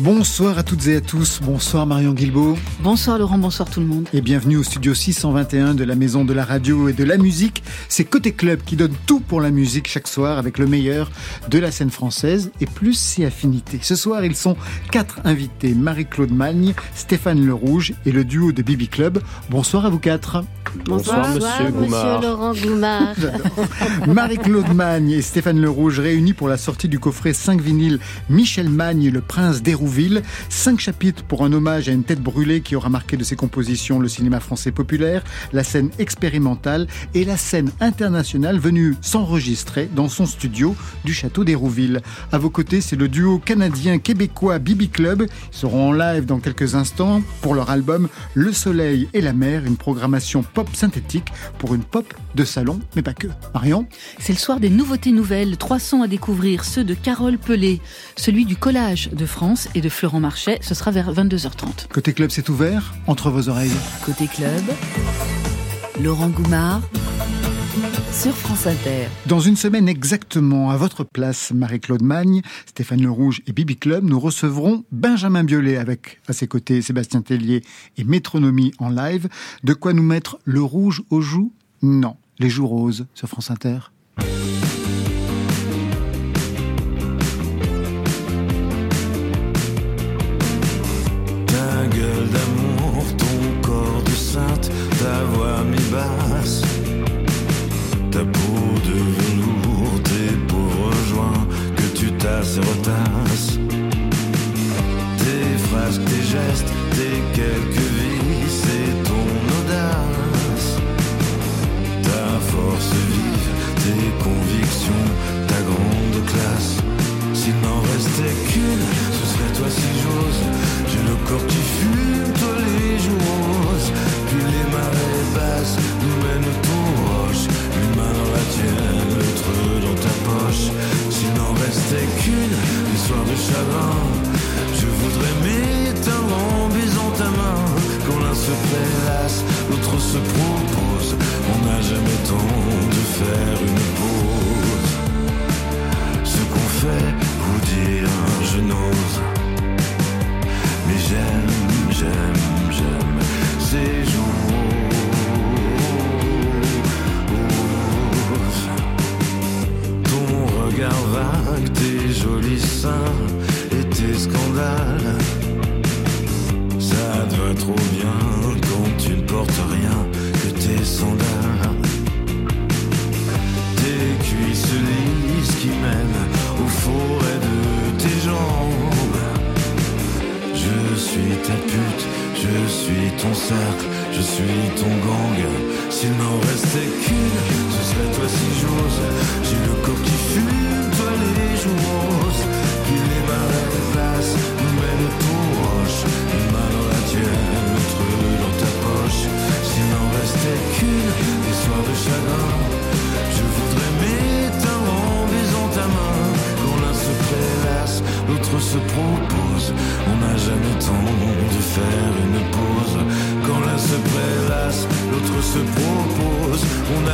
Bonsoir à toutes et à tous. Bonsoir Marion Guilbault. Bonsoir Laurent, bonsoir tout le monde. Et bienvenue au studio 621 de la Maison de la Radio et de la Musique. C'est Côté Club qui donne tout pour la musique chaque soir avec le meilleur de la scène française et plus ses affinités. Ce soir, ils sont quatre invités. Marie-Claude Magne, Stéphane Le Rouge et le duo de Bibi Club. Bonsoir à vous quatre. Bonsoir, monsieur Goumard. Monsieur Laurent Goumard. Marie-Claude Magne et Stéphane Le Rouge réunis pour la sortie du coffret 5 vinyles Michel Magne, le prince d'Hérouville. Cinq chapitres pour un hommage à une tête brûlée qui aura marqué de ses compositions le cinéma français populaire, la scène expérimentale et la scène internationale venue s'enregistrer dans son studio du château d'Hérouville. À vos côtés, c'est le duo canadien-québécois Bibi Club. Ils seront en live dans quelques instants pour leur album Le Soleil et la Mer, une programmation pop synthétique pour une pop de salon, mais pas que. Marion? C'est le soir des nouveautés nouvelles. Trois sons à découvrir, ceux de Carole Pelé, celui du collage de France et de Florent Marchais. Ce sera vers 22h30. Côté club, c'est ouvert entre vos oreilles. Côté club, Laurent Goumard sur France Inter. Dans une semaine exactement, à votre place, Marie-Claude Magne, Stéphane Le Rouge et Bibi Club, nous recevrons Benjamin Biolay avec à ses côtés Sébastien Tellier et Métronomie en live. De quoi nous mettre le rouge aux joues? Non, les joues roses sur France Inter?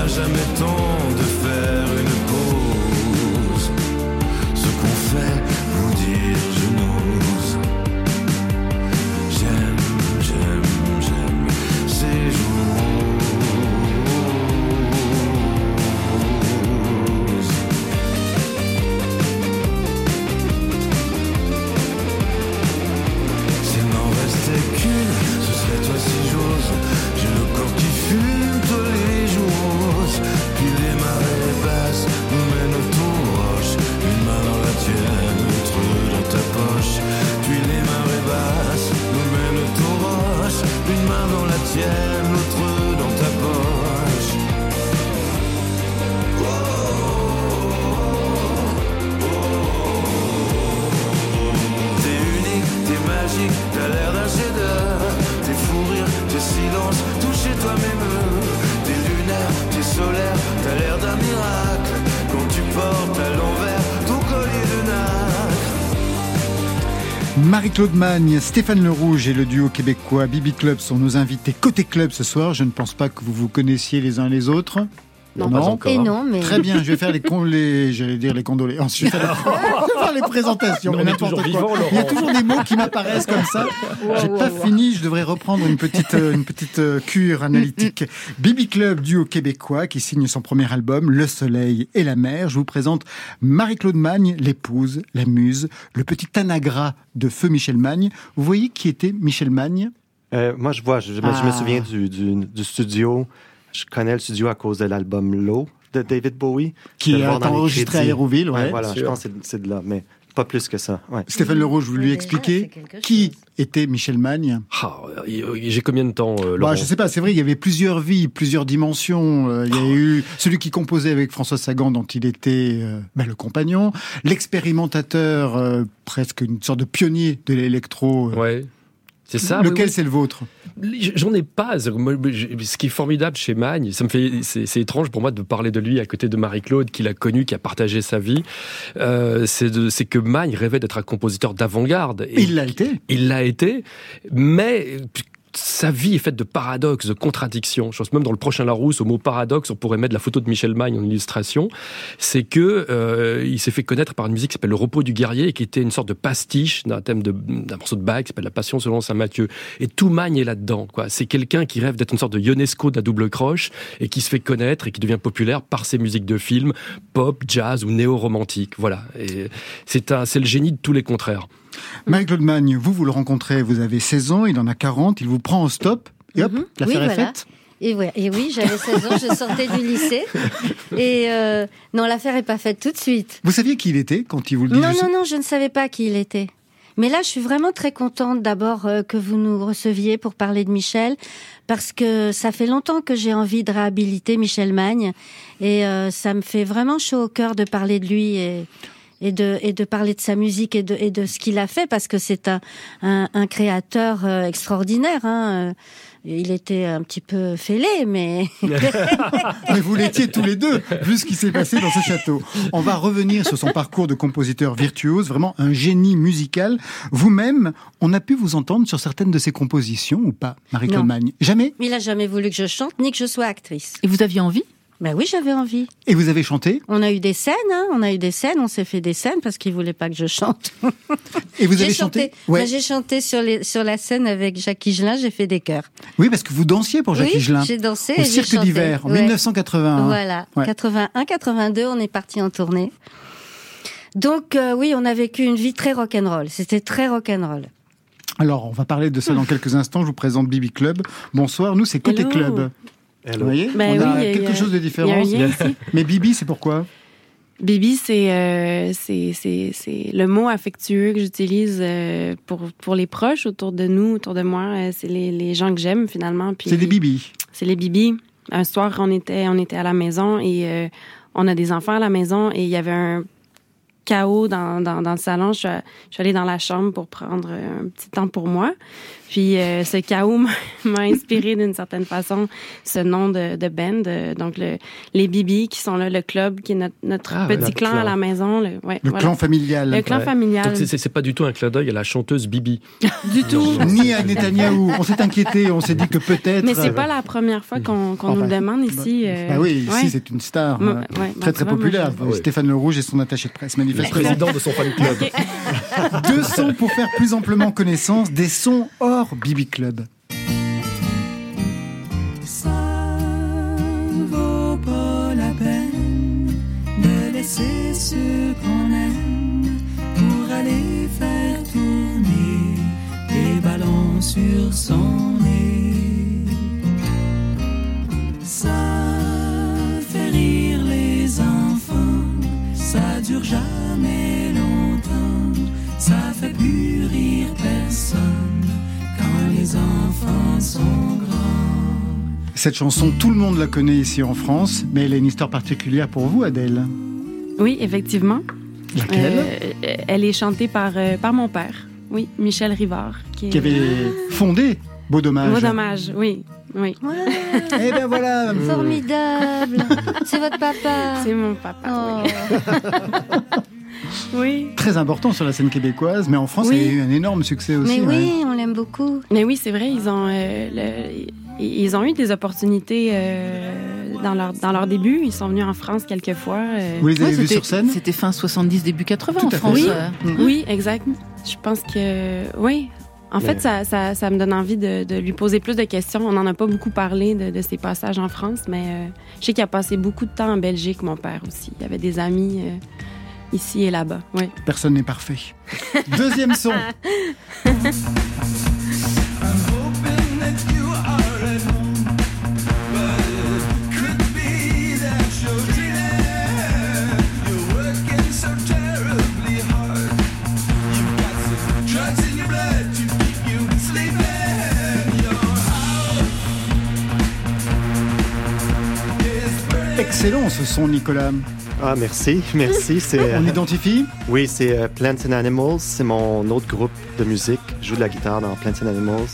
Jamais temps de faire Marie-Claude Magne, Stéphane Le Rouge et le duo québécois Bibi Club sont nos invités côté club ce soir. Je ne pense pas que vous vous connaissiez les uns les autres. Non, pas encore. Et non, mais... Très bien, je vais faire les, con- les j'allais dire les condoléances. Je vais faire, je vais faire les présentations. Mais n'importe quoi. vivant. Il y a toujours des mots qui m'apparaissent comme ça. J'ai pas fini, je devrais reprendre une petite, euh, une petite euh, cure analytique. Bibi Club, duo québécois, qui signe son premier album, Le Soleil et la Mer. Je vous présente Marie-Claude Magne, l'épouse, la muse, le petit anagra de feu Michel Magne. Vous voyez qui était Michel Magne? Euh, moi, je vois, je, je me- je me Ah. souviens du, du, du studio. Je connais le studio à cause de l'album Low de David Bowie. Qui Je les enregistré à. Hérouville, ouais. voilà, je pense que c'est- c'est de là, mais pas plus que ça. Ouais. Stéphane Lerouge, vous lui quelque qui était Michel Magne Ah, J'ai combien de temps, euh, Laurent Bah, je sais pas, c'est vrai, il y avait plusieurs vies, plusieurs dimensions. Euh, il y a eu celui qui composait avec François Sagan, dont il était euh, bah, le compagnon, l'expérimentateur, euh, presque une sorte de pionnier de l'électro. euh. Ouais. C'est ça. Lequel oui. c'est le vôtre J'en ai pas. Ce qui est formidable chez Magne, ça me fait, c'est étrange pour moi de parler de lui à côté de Marie-Claude, qu'il a connu, qui a partagé sa vie. Euh, c'est que Magne rêvait d'être un compositeur d'avant-garde. Il l'a été. Il l'a été, mais sa vie est faite de paradoxes, de contradictions. Je pense même dans le prochain Larousse, au mot paradoxe, on pourrait mettre la photo de Michel Magne en illustration. C'est que euh, il s'est fait connaître par une musique qui s'appelle Le repos du guerrier, et qui était une sorte de pastiche d'un thème d'un morceau de Bach qui s'appelle La Passion selon saint Matthieu. Et tout Magne est là-dedans. C'est quelqu'un qui rêve d'être une sorte de Ionesco de la double croche et qui se fait connaître et qui devient populaire par ses musiques de films, pop, jazz ou néo-romantique. Voilà. Et c'est un, c'est le génie de tous les contraires. Marie-Claude Magne, vous, vous le rencontrez, vous avez 16 ans, il en a 40, il vous prend au stop, et hop, Mhm. l'affaire Oui, est voilà. faite. Et, ouais, et oui, j'avais 16 ans, je sortais du lycée. Et euh, non, l'affaire est pas faite tout de suite. Vous saviez qui il était quand il vous le dit Non, non, non, je ne savais pas qui il était. Mais là, je suis vraiment très contente d'abord euh, que vous nous receviez pour parler de Michel, parce que ça fait longtemps que j'ai envie de réhabiliter Michel Magne, et euh, ça me fait vraiment chaud au cœur de parler de lui et, et de et de parler de sa musique et de et de ce qu'il a fait, parce que c'est un, un un créateur euh, extraordinaire. Hein. euh, Il était un petit peu fêlé, mais Mais vous l'étiez tous les deux, vu ce qui s'est passé dans ce château. On va revenir sur son parcours de compositeur virtuose, vraiment un génie musical. Vous-même, on a pu vous entendre sur certaines de ses compositions ou pas, Marie-Claude Jamais? Il a jamais voulu que je chante ni que je sois actrice. Et vous aviez envie? Ben oui, j'avais envie. Et vous avez chanté? On a eu des scènes, hein, on a eu des scènes, on s'est fait des scènes parce qu'il voulait pas que je chante. Et vous avez chanté, Ouais. Ben, j'ai chanté sur, les, sur la scène avec Jacques Higelin, j'ai fait des chœurs. Oui, parce que vous dansiez pour Jacques oui, Higelin. j'ai dansé Au et Cirque d'hiver, en Ouais. 1981. Voilà, Ouais. 81, 82, on est parti en tournée. Donc euh, oui, on a vécu une vie très rock'n'roll. C'était très rock'n'roll. Alors, on va parler de ça dans quelques instants. Je vous présente Bibi Club. Bonsoir, nous, c'est Côté Hello. Club. Vous voyez Ben On a oui, il y a- quelque y a- chose de a différent. Mais Bibi, c'est pourquoi Bibi, c'est euh, c'est c'est c'est le mot affectueux que j'utilise euh, pour pour les proches autour de nous, autour de moi. Euh, c'est les, les gens que j'aime finalement. Puis C'est des Bibi. C'est les Bibi. Un soir, on était on était à la maison et euh, on a des enfants à la maison et il y avait un chaos dans, dans, dans le salon. Je suis, je suis allée dans la chambre pour prendre un petit temps pour moi. Puis euh, ce chaos m'a- inspiré d'une certaine façon ce nom de, de band. euh, donc le, les Bibi qui sont là, le club qui est notre, notre Ah, petit clan, clan. à la maison. Le, ouais, Le voilà. clan familial. Le clan Ouais. familial. C'est- pas du tout un clin d'œil à la chanteuse Bibi. du tout. Ni à Netanyahou. On s'est inquiété, on s'est dit que peut-être. Mais c'est euh, pas la première fois qu'on qu'on nous Enfin, le demande ici. euh, Bah oui, ici ouais. c'est une star ouais, bah, très très populaire. Ah. Stéphane Le Rouge et son attaché de presse, Le manifestement. président de son fan club. Deux sons pour faire plus amplement connaissance, des sons hors Bibi Club. Ça vaut pas la peine de laisser ce qu'on aime pour aller faire tourner des ballons sur son nez. Ça fait rire les enfants, ça dure jamais longtemps, ça fait plus rire les enfants sont grands. Cette chanson, tout le monde la connaît ici en France, mais elle a une histoire particulière pour vous, Adèle. Oui, effectivement. Laquelle Euh, elle est chantée par, euh, par mon père. Oui, Michel Rivard. Qui, est... Qui avait fondé Beau Dommage. Beau dommage, oui. oui. Eh ben voilà Formidable C'est votre papa C'est mon papa. Oh. oui. Oui. Très important sur la scène québécoise, mais en France, Oui. il y a eu un énorme succès aussi. Mais ouais. oui, on l'aime beaucoup. Mais oui, c'est vrai, ils ont, euh, le- ils ont eu des opportunités euh, dans, leur, dans leur début. Ils sont venus en France quelques fois. euh. Vous les avez Ouais, vus c'était- sur scène? C'était fin 70, début 80 Tout en à fait. France. Oui. euh. Oui, exact. Je pense que oui. En fait, ça, ça, ça me donne envie de, de lui poser plus de questions. On n'en a pas beaucoup parlé de, de ses passages en France, mais euh, je sais qu'il a passé beaucoup de temps en Belgique, mon père aussi. Il avait des amis euh, ici et là-bas. Oui. Personne n'est parfait. Deuxième son. Excellent ce son, Nicolas. Ah, merci, merci. C'est, euh, On identifie oui, c'est euh, Plants and Animals. C'est mon autre groupe de musique. Je joue de la guitare dans Plants and Animals.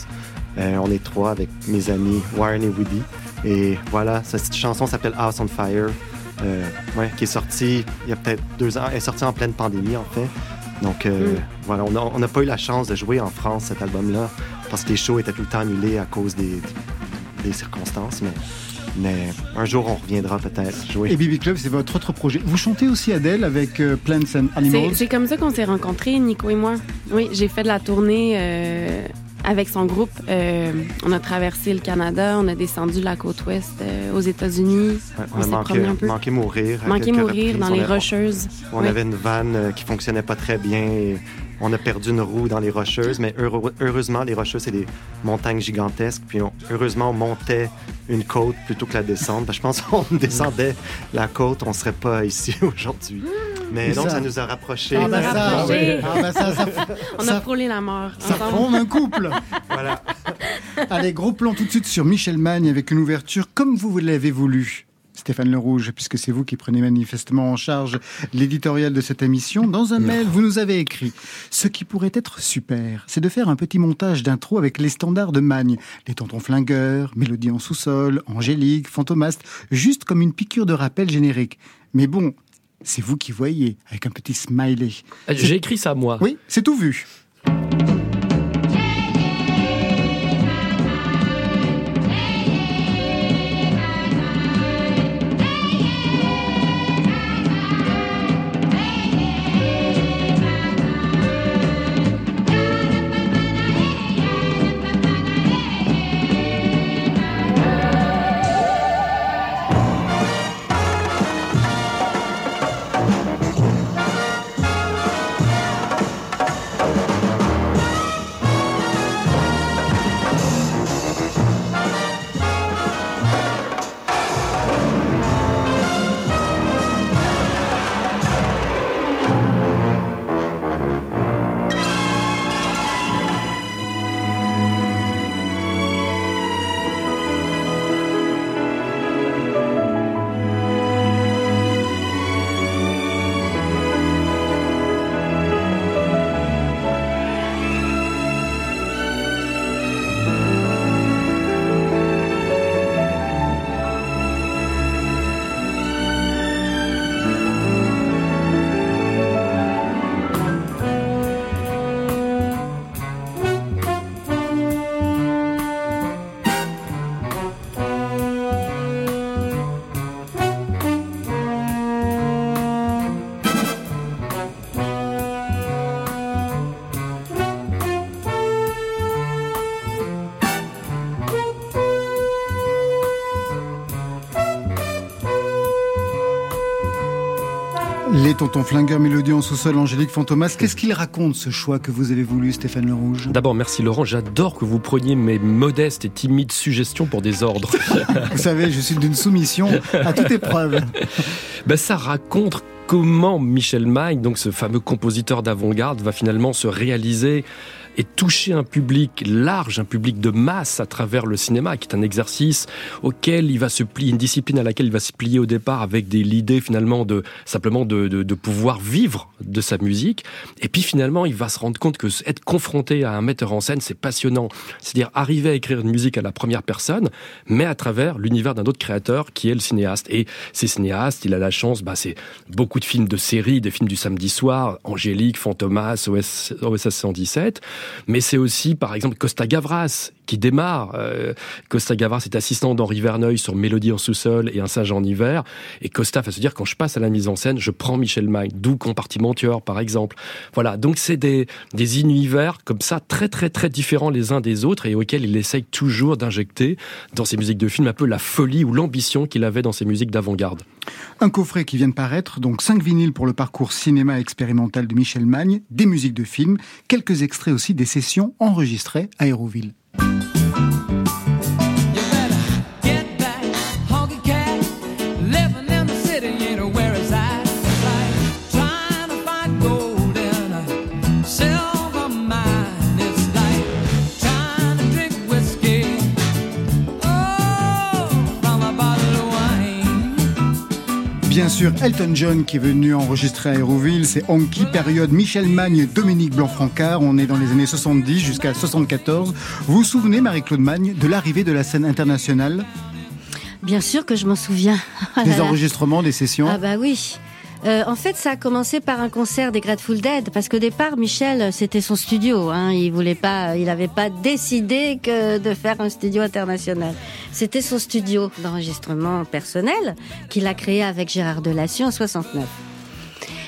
Euh, on est trois avec mes amis Warren et Woody. Et voilà, cette chanson s'appelle House on Fire, euh, ouais, qui est sortie il y a peut-être deux ans. Elle est sortie en pleine pandémie, en fait. Donc euh, Mm. voilà, on n'a on n'a pas eu la chance de jouer en France cet album-là parce que les shows étaient tout le temps annulés à cause des, des circonstances. Mais, mais un jour, on reviendra peut-être jouer. Et Bibi Club, c'est votre autre projet. Vous chantez aussi Adèle avec euh, Plants and Animals c'est comme ça qu'on s'est rencontrés, Nico et moi. Oui, j'ai fait de la tournée euh, avec son groupe. Euh, on a traversé le Canada, on a descendu la côte ouest euh, aux États-Unis. Ouais, on a manqué, un peu. manqué mourir. Manqué mourir reprises. dans On les Rocheuses. On Oui. avait une vanne qui fonctionnait pas très bien et on a perdu une roue dans les Rocheuses, mais heureux- heureusement, les Rocheuses, c'est des montagnes gigantesques. Puis on- heureusement, on montait une côte plutôt que la descente. Parce que je pense qu'on descendait la côte, on serait pas ici aujourd'hui. Mais donc, ça- ça, nous a rapprochés. Ah ça, rapproché. ah ça, ça, On ça- a frôlé la mort ça forme un couple. Voilà. Allez, gros plan tout de suite sur Michel Magne avec une ouverture comme vous l'avez voulu. Stéphane Le Rouge, puisque c'est vous qui prenez manifestement en charge l'éditorial de cette émission, dans un mail, vous nous avez écrit Ce qui pourrait être super, c'est de faire un petit montage d'intro avec les standards de Magne, les tontons flingueurs, Mélodie en sous-sol, Angélique, Fantomaste, juste comme une piqûre de rappel générique. Mais bon, c'est vous qui voyez, avec un petit smiley. Euh, J'ai écrit ça, moi. Oui, c'est tout vu. Les tontons flingueurs, Mélodie en sous-sol, Angélique Fantomas. Qu'est-ce qu'il raconte ce choix que vous avez voulu, Stéphane Le Rouge? D'abord, merci Laurent. J'adore que vous preniez mes modestes et timides suggestions pour des ordres. Vous savez, je suis d'une soumission à toute épreuve. ben, ça raconte comment Michel Magne, donc ce fameux compositeur d'avant-garde, va finalement se réaliser et toucher un public large, un public de masse à travers le cinéma, qui est un exercice auquel il va se plier, une discipline à laquelle il va se plier au départ avec des l'idée finalement de simplement de, de, de, pouvoir vivre de sa musique. Et puis finalement, il va se rendre compte que être confronté à un metteur en scène, c'est passionnant. C'est-à-dire arriver à écrire une musique à la première personne, mais à travers l'univers d'un autre créateur qui est le cinéaste. Et ces cinéastes, il a la chance, bah, c'est beaucoup de films de série, des films du samedi soir, Angélique, Fantomas, OS, OSS 117, mais c'est aussi par exemple Costa Gavras qui démarre. Euh, Costa Gavras est assistant d'Henri Verneuil sur Mélodie en sous-sol et Un singe en hiver. Et Costa va se dire, quand je passe à la mise en scène, je prends Michel Magne, d'où Compartimenteur, par exemple. Voilà, donc c'est des, des univers comme ça, très très très différents les uns des autres et auxquels il essaye toujours d'injecter dans ses musiques de film un peu la folie ou l'ambition qu'il avait dans ses musiques d'avant-garde. Un coffret qui vient de paraître, donc 5 vinyles pour le parcours cinéma expérimental de Michel Magne, des musiques de film, quelques extraits aussi des sessions enregistrées à Aéroville. Sûr, Elton John qui est venu enregistrer à Aéroville, c'est Honky, période Michel Magne, Dominique Blanc-Francard, on est dans les années 70 jusqu'à 74. Vous vous souvenez, Marie-Claude Magne, de l'arrivée de la scène internationale? Bien sûr que je m'en souviens. Des enregistrements, des sessions Ah bah oui. Euh, en fait, ça a commencé par un concert des Grateful Dead, parce qu'au départ, Michel, c'était son studio. Hein. Il voulait pas, il n'avait pas décidé de faire un studio international. C'était son studio d'enregistrement personnel qu'il a créé avec Gérard Delassieux en 69.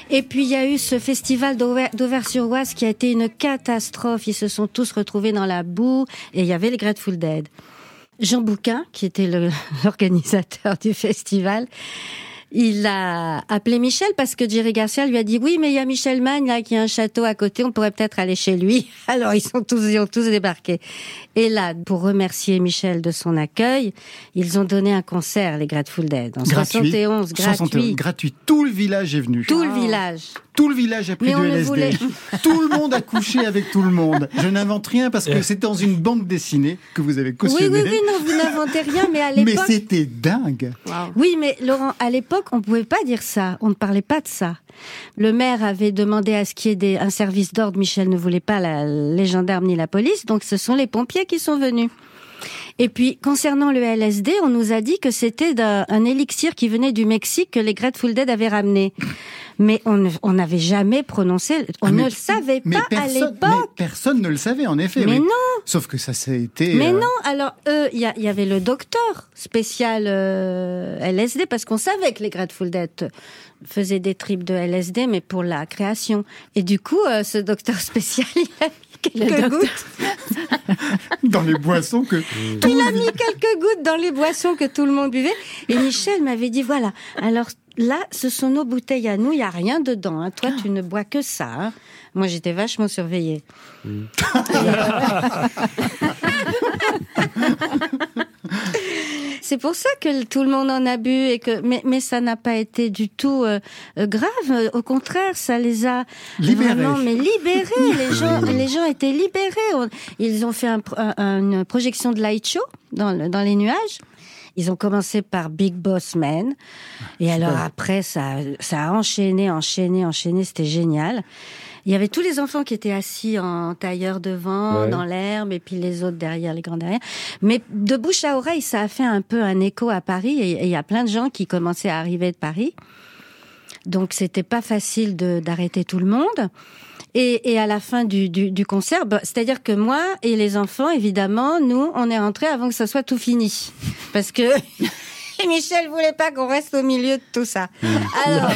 Et puis il y a eu ce festival d'Auvers-sur-Oise qui a été une catastrophe. Ils se sont tous retrouvés dans la boue et il y avait les Grateful Dead. Jean Bouquin, qui était l'organisateur du festival, il a appelé Michel parce que Jerry Garcia lui a dit oui, mais il y a Michel Magne là qui a un château à côté, on pourrait peut-être aller chez lui. Alors ils sont tous ils ont tous débarqué. Et là, pour remercier Michel de son accueil, ils ont donné un concert les Grateful Dead en gratuit, 71 gratuit. gratuit. Tout le village est venu. Tout le village. Tout le village a pris du LSD. tout le monde a couché avec tout le monde. Je n'invente rien parce que c'est dans une bande dessinée que vous avez cautionné. Oui, oui, oui, non, vous n'inventez rien, mais à l'époque. Mais c'était dingue. Oui, mais Laurent, à l'époque, on pouvait pas dire ça. On ne parlait pas de ça. Le maire avait demandé à ce qu'il y ait des, un service d'ordre. Michel ne voulait pas la, les gendarmes ni la police, donc ce sont les pompiers qui sont venus. Et puis, concernant le LSD, on nous a dit que c'était un élixir qui venait du Mexique que les Grateful Dead avaient ramené mais on n'avait jamais prononcé, on ah, ne le savait pas à l'époque. Personne ne le savait, en effet. Mais non. Sauf que ça s'est été. Mais euh, non. Alors, eux, il y, avait le docteur spécial euh, LSD parce qu'on savait que les Grateful Dead faisaient des tripes de LSD, mais pour la création. Et du coup, euh, ce docteur spécial, il a mis quelques gouttes dans les boissons que. il a mis quelques gouttes dans les boissons que tout le monde buvait. Et Michel m'avait dit voilà. Alors là, ce sont nos bouteilles à nous, il n'y a rien dedans. Hein. Toi, tu ne bois que ça. Hein. Moi, j'étais vachement surveillée. C'est pour ça que tout le monde en a bu et que mais, mais ça n'a pas été du tout euh, euh, grave. Au contraire, ça les a vraiment mais libérés. les gens les gens étaient libérés. Ils ont fait une projection de light show dans, dans les nuages. Ils ont commencé par Big Boss Man. Et alors après, ça, ça a enchaîné, enchaîné, enchaîné. C'était génial. Il y avait tous les enfants qui étaient assis en tailleur devant, dans l'herbe, et puis les autres derrière, les grands derrière. Mais de bouche à oreille, ça a fait un peu un écho à Paris, et il y a plein de gens qui commençaient à arriver de Paris. Donc c'était pas facile d'arrêter tout le monde. Et, et à la fin du, du, du concert, bah, c'est-à-dire que moi et les enfants, évidemment, nous, on est rentrés avant que ça soit tout fini. Parce que Michel voulait pas qu'on reste au milieu de tout ça. Hmm. Alors,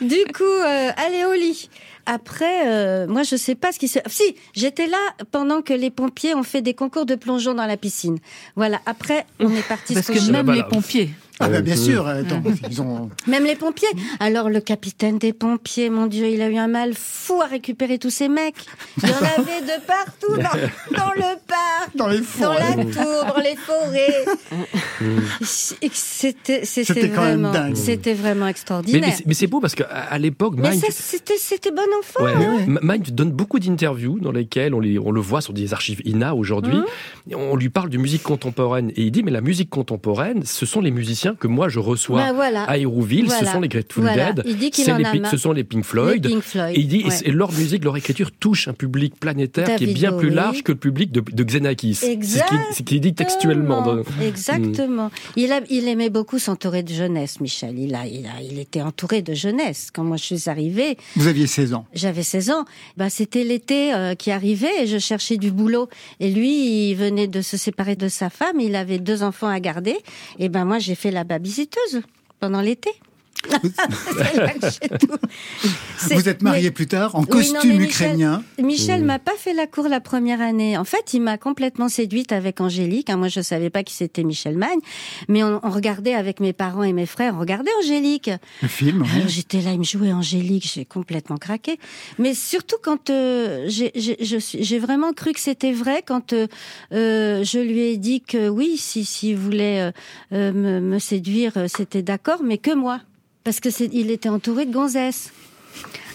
du coup, euh, allez au lit. Après, euh, moi, je sais pas ce qui se. Si, j'étais là pendant que les pompiers ont fait des concours de plongeon dans la piscine. Voilà. Après, on est parti. Parce que même les pompiers Ah bah, bien Euh, sûr, attends, ils ont... Même les pompiers. Alors le capitaine des pompiers, mon Dieu, il a eu un mal fou à récupérer tous ces mecs. Il y en avait de partout, dans, dans le parc, Dans les dans la tour, dans les forêts. Et C'était, c'était C'était quand même vraiment, dingue. c'était vraiment Mais, mais extraordinaire. mais c'est beau parce qu'à à l'époque, Mais Mind, ça, c'était, c'était bon enfant. Ouais, Mind donne beaucoup d'interviews dans lesquelles on, les- on le voit sur des archives INA aujourd'hui. Mmh. On lui parle de musique contemporaine et il dit mais la musique contemporaine, ce sont les musiciens que moi je reçois Bah, voilà. à Hérouville, Voilà. ce sont les Grateful Voilà. Dead, Il dit en les a ce sont les Pink Floyd. Les Pink Floyd. Et il dit, et ouais. c'est- et leur musique, leur écriture touche un public planétaire qui est bien plus large que le public de, de Xenakis. C'est ce qu'il dit textuellement. dans- Exactement. Il, a, il aimait beaucoup s'entourer de jeunesse, Michel. Il, a, il, a, il était entouré de jeunesse. Quand moi je suis arrivée, Vous aviez 16 ans. j'avais 16 ans. Bah, c'était l'été euh, qui arrivait et je cherchais du boulot. Et lui, il venait de se séparer de sa femme. Il avait deux enfants à garder. Et ben moi, j'ai fait la babysitteuse pendant l'été. Vous êtes marié mais- plus tard en Oui, non, costume ukrainien. Michel m'a pas fait la cour la première année. En fait, il m'a complètement séduite avec Angélique. hein. Moi, je savais pas qui c'était Michel Magne, mais on, on regardait avec mes parents et mes frères, on regardait Angélique. Le film. oui. Alors j'étais là, il me jouait Angélique, j'ai complètement craqué. Mais surtout quand euh, j'ai- j'ai je suis- j'ai vraiment cru que c'était vrai quand euh, euh, je lui ai dit que oui, si s'il voulait euh, euh, me, me séduire, c'était d'accord, mais que moi, parce que c'est il était entouré de gonzesses.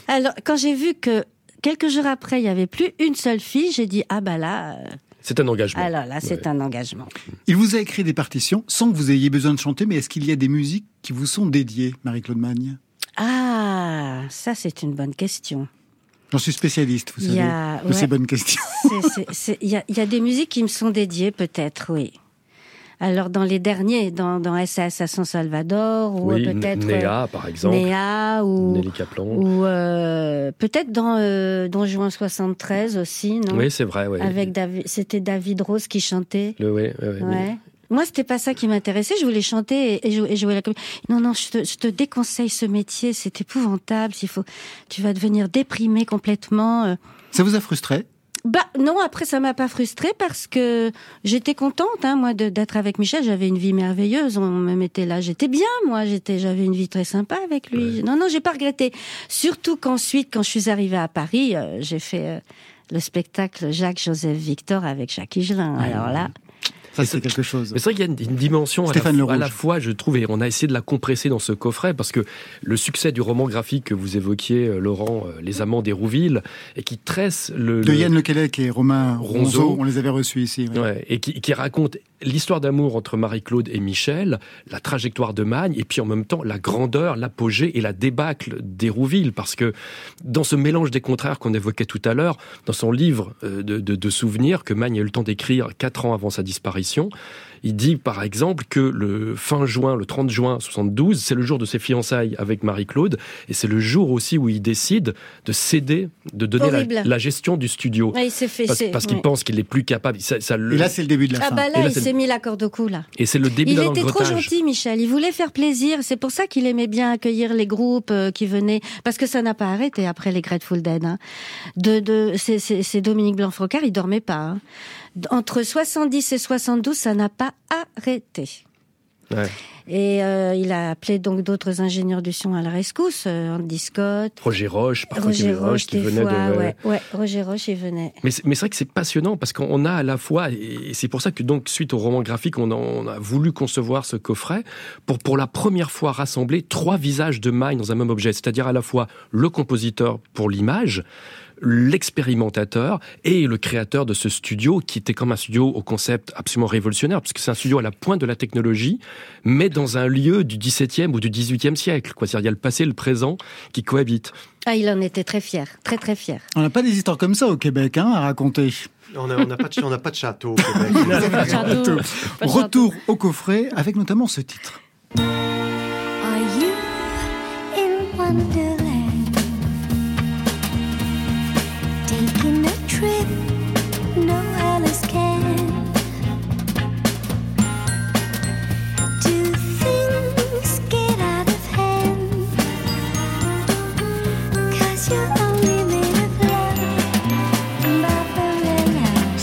Alors quand j'ai vu que quelques jours après il y avait plus une seule fille, j'ai dit ah bah là, euh, C'est un engagement. alors là c'est Ouais. un engagement. Il vous a écrit des partitions sans que vous ayez besoin de chanter, mais est-ce qu'il y a des musiques qui vous sont dédiées, Marie-Claude Magne? Ah ça c'est une bonne question. J'en suis spécialiste, vous savez, a- de ces ouais. bonnes questions. Y il y a des musiques qui me sont dédiées, peut-être, oui. Alors, dans les derniers, dans, dans SAS à San Salvador, ou Oui, peut-être. Néa, par euh, exemple. Néa, ou. Nelly Kaplan. Ou euh, peut-être dans euh, Don Juan 73 aussi, non? Oui, c'est vrai. Ouais. Avec David, c'était David Rose qui chantait. Le, ouais, ouais. Ouais. Moi, c'était pas ça qui m'intéressait. Je voulais chanter et, jouer, et jouer la comédie. Non, non, je te, je te déconseille ce métier. C'est épouvantable. Il faut, tu vas devenir déprimé complètement. euh. Ça vous a frustré? Bah non, après ça m'a pas frustrée parce que j'étais contente, hein, moi, d'être avec Michel. J'avais une vie merveilleuse. On me mettait là, j'étais bien, moi. J'étais, j'avais une vie très sympa avec lui. Non, non, j'ai pas regretté. Surtout qu'ensuite, quand je suis arrivée à Paris, euh, j'ai fait euh, le spectacle Jacques Joseph Victor avec Jacques Higelin. Alors là, Ça, c'est quelque chose. Mais c'est vrai qu'il y a une, une dimension à la, à la fois, je trouve, et on a essayé de la compresser dans ce coffret, parce que le succès du roman graphique que vous évoquiez, euh, Laurent, euh, Les Amants d'Hérouville, et qui tresse le... De le- Yann Lequelec et Romain Ronzeau. Ronzeau, on les avait reçus ici. Ouais, et qui, qui raconte l'histoire d'amour entre Marie-Claude et Michel, la trajectoire de Magne, et puis en même temps la grandeur, l'apogée et la débâcle d'Hérouville, parce que dans ce mélange des contraires qu'on évoquait tout à l'heure, dans son livre euh, de, souvenirs que Magne a eu le temps d'écrire quatre ans avant sa disparition, il dit par exemple que le fin juin, le 30 juin 72, c'est le jour de ses fiançailles avec Marie-Claude, et c'est le jour aussi où il décide de céder, de donner la, gestion du studio. ouais, il s'est fait. Parce, parce qu'il ouais. pense qu'il est plus capable. Ça, ça le- Et là, c'est le début de la Ah fin. bah là, là, il c'est- s'est mis la corde au cou là. et c'est le début Il d'un était trop gentil, Michel. Il voulait faire plaisir. C'est pour ça qu'il aimait bien accueillir les groupes euh, qui venaient, parce que ça n'a pas arrêté après les Grateful Dead. Hein. De, de, c'est, c'est, c'est Dominique Blanc-Frocard, il dormait pas. hein. Entre 70 et 72, ça n'a pas arrêté. Ouais. Et euh, il a appelé donc d'autres ingénieurs du son à la rescousse, euh, Andy Scott, Roger Roche, parfois Roger Roche, qui venait fois, de. ouais, ouais, Roger Roche, il venait. Mais c'est vrai que c'est passionnant parce qu'on a à la fois, et c'est pour ça que donc suite au roman graphique, on a, on a voulu concevoir ce coffret pour pour la première fois rassembler trois visages de Magne dans un même objet, c'est-à-dire à la fois le compositeur pour l'image, l'expérimentateur et le créateur de ce studio qui était comme un studio au concept absolument révolutionnaire parce que c'est un studio à la pointe de la technologie mais dans un lieu du XVIIe ou du XVIIIe siècle quoi c'est-à-dire il y a le passé et le présent qui cohabitent Ah, il en était très fier, très très fier. On n'a pas des histoores comme ça au Québec hein, à raconter. On n'a pas, de- on n'a pas de château au Québec. Pas de château. Pas de Retour au coffret avec notamment ce titre. Are you in?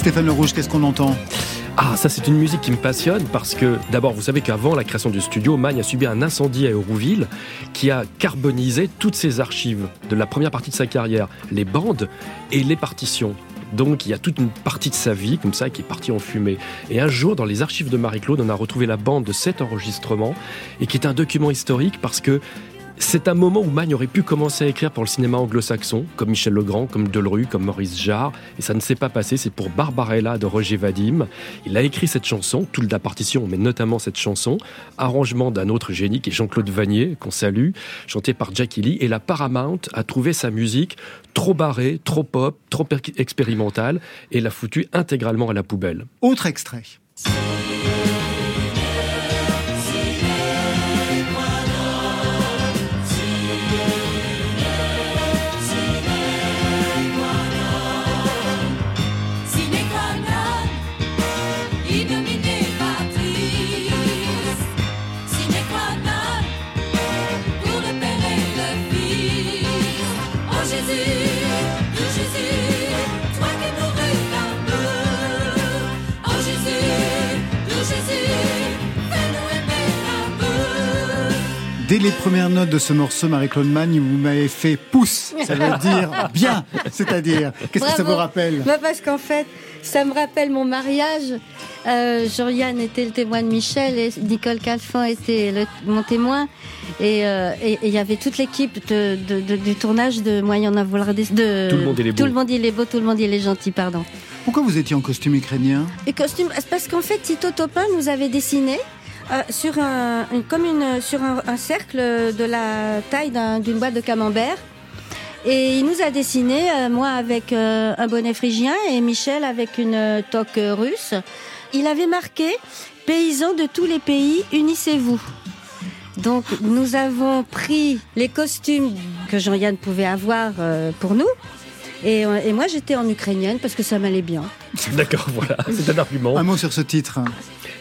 Stéphane Le Rouge, qu'est-ce qu'on entend? Ah, ça c'est une musique qui me passionne parce que d'abord vous savez qu'avant la création du studio, Magne a subi un incendie à Hérouville qui a carbonisé toutes ses archives de la première partie de sa carrière, les bandes et les partitions. Donc il y a toute une partie de sa vie comme ça qui est partie en fumée. Et un jour, dans les archives de Marie-Claude, on a retrouvé la bande de cet enregistrement et qui est un document historique parce que c'est un moment où Magne aurait pu commencer à écrire pour le cinéma anglo-saxon, comme Michel Legrand, comme Delru, comme Maurice Jarre, et ça ne s'est pas passé. C'est pour Barbarella de Roger Vadim. Il a écrit cette chanson, toute la partition, mais notamment cette chanson, arrangement d'un autre génie qui est Jean-Claude Vanier, qu'on salue, chanté par Jackie Lee. Et la Paramount a trouvé sa musique trop barrée, trop pop, trop expérimentale, et l'a foutue intégralement à la poubelle. Autre extrait. Dès les premières notes de ce morceau, Marie-Claude Magne, vous m'avez fait pouce. Ça veut dire bien. C'est-à-dire, qu'est-ce que ça vous rappelle? Bah, Parce qu'en fait, ça me rappelle mon mariage. Euh, Jean-Yann était le témoin de Michel et Nicole Calfan était le- mon témoin. Et euh, et- il y avait toute l'équipe de, de- de- du tournage de Moyen en avoir des. De, Tout le monde il est beau. Tout le monde il est beau, tout le monde il est gentil, pardon. Pourquoi vous étiez en costume ukrainien? Et costume, c'est parce qu'en fait, Tito Topin nous avait dessiné euh, sur un, une- comme une, sur un, un cercle de la taille d'un- d'une boîte de camembert. Et il nous a dessiné, euh, moi avec euh, un bonnet phrygien et Michel avec une euh, toque russe. Il avait marqué Paysans de tous les pays, unissez-vous. Donc nous avons pris les costumes que Jean-Yann pouvait avoir euh, pour nous. Et, et moi j'étais en ukrainienne parce que ça m'allait bien. D'accord, voilà, c'est un argument. Un mot sur ce titre.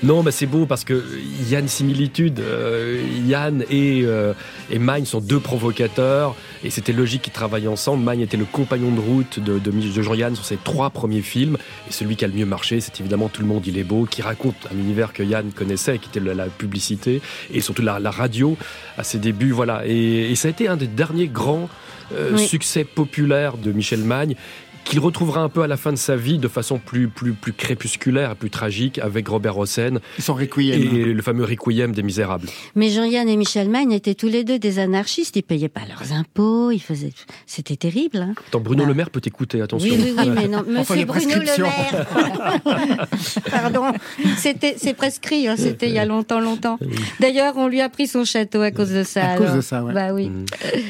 Non, mais c'est beau parce que y a une similitude. Euh, Yann et, euh, et Magne sont deux provocateurs et c'était logique qu'ils travaillent ensemble. Magne était le compagnon de route de, de, de Jean-Yann sur ses trois premiers films et celui qui a le mieux marché, c'est évidemment Tout le monde il est beau, qui raconte un univers que Yann connaissait, qui était la, la publicité et surtout la, la radio à ses débuts. Voilà, et, et ça a été un des derniers grands euh, Oui. succès populaires de Michel Magne qu'il retrouvera un peu à la fin de sa vie de façon plus, plus, plus crépusculaire, plus tragique avec Robert Hossein sont requiem. et le fameux Requiem des Misérables. Mais Jean-Yann et Michel Magne étaient tous les deux des anarchistes. Ils payaient pas leurs impôts. Ils faisaient. C'était terrible. Hein. Attends, Bruno. Le Maire peut t'écouter, attention. Oui, oui, oui, mais non, Monsieur Bruno. Le Maire. Pardon, c'était c'est prescrit. hein, C'était il y a longtemps, longtemps. D'ailleurs, on lui a pris son château à cause de ça. À cause de ça, ouais. Bah oui. Mm.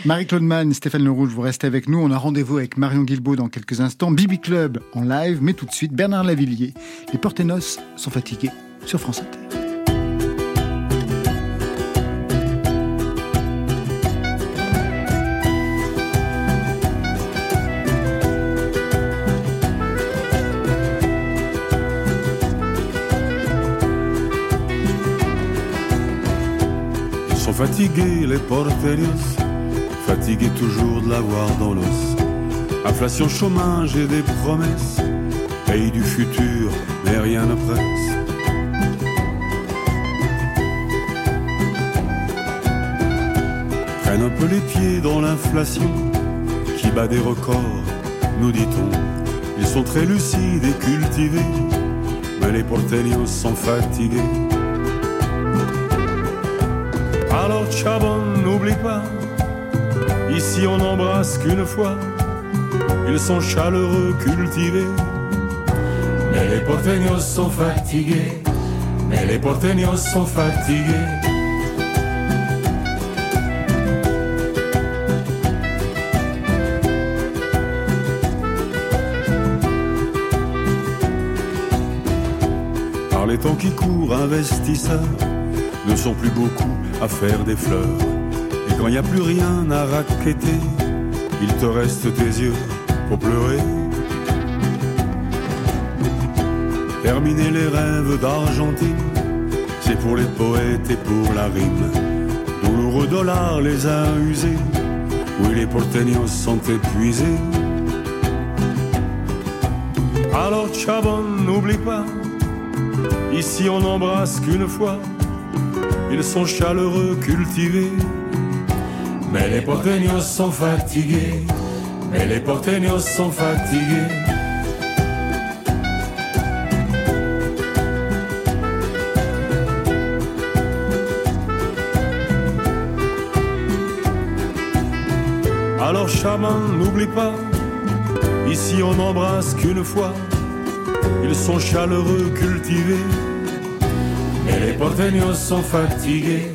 Marie-Claude Mann, Stéphane Le Rouge, vous restez avec nous. On a rendez-vous avec Marion Guilbault dans quelques instants. Bibi Club en live, mais tout de suite, Bernard Lavillier. Les Portenos sont fatigués sur France Inter. Ils sont fatigués, les porterios, fatigués toujours de l'avoir dans l'os. Inflation, chômage et des promesses, pays du futur, mais rien ne presse. Prennent un peu les pieds dans l'inflation, qui bat des records, nous dit-on. Ils sont très lucides et cultivés, mais les porteños sont fatigués. Alors Chabon, n'oublie pas, ici on n'embrasse qu'une fois. Ils sont chaleureux, cultivés. Mais les porteños sont fatigués. Mais les porteños sont fatigués. Par les temps qui courent, investisseurs ne sont plus beaucoup à faire des fleurs. Et quand il n'y a plus rien à raqueter, il te reste tes yeux pour pleurer. Terminer les rêves d'Argentine, c'est pour les poètes et pour la rime. Douloureux dollars les a usés, oui les porteños sont épuisés. Alors Chabon, n'oublie pas, Ici on n'embrasse qu'une fois, ils sont chaleureux, cultivés. Mais les porteños sont fatigués, mais les porteños sont fatigués. Alors chaman, n'oublie pas, ici on n'embrasse qu'une fois, ils sont chaleureux, cultivés. Mais les porteños sont fatigués,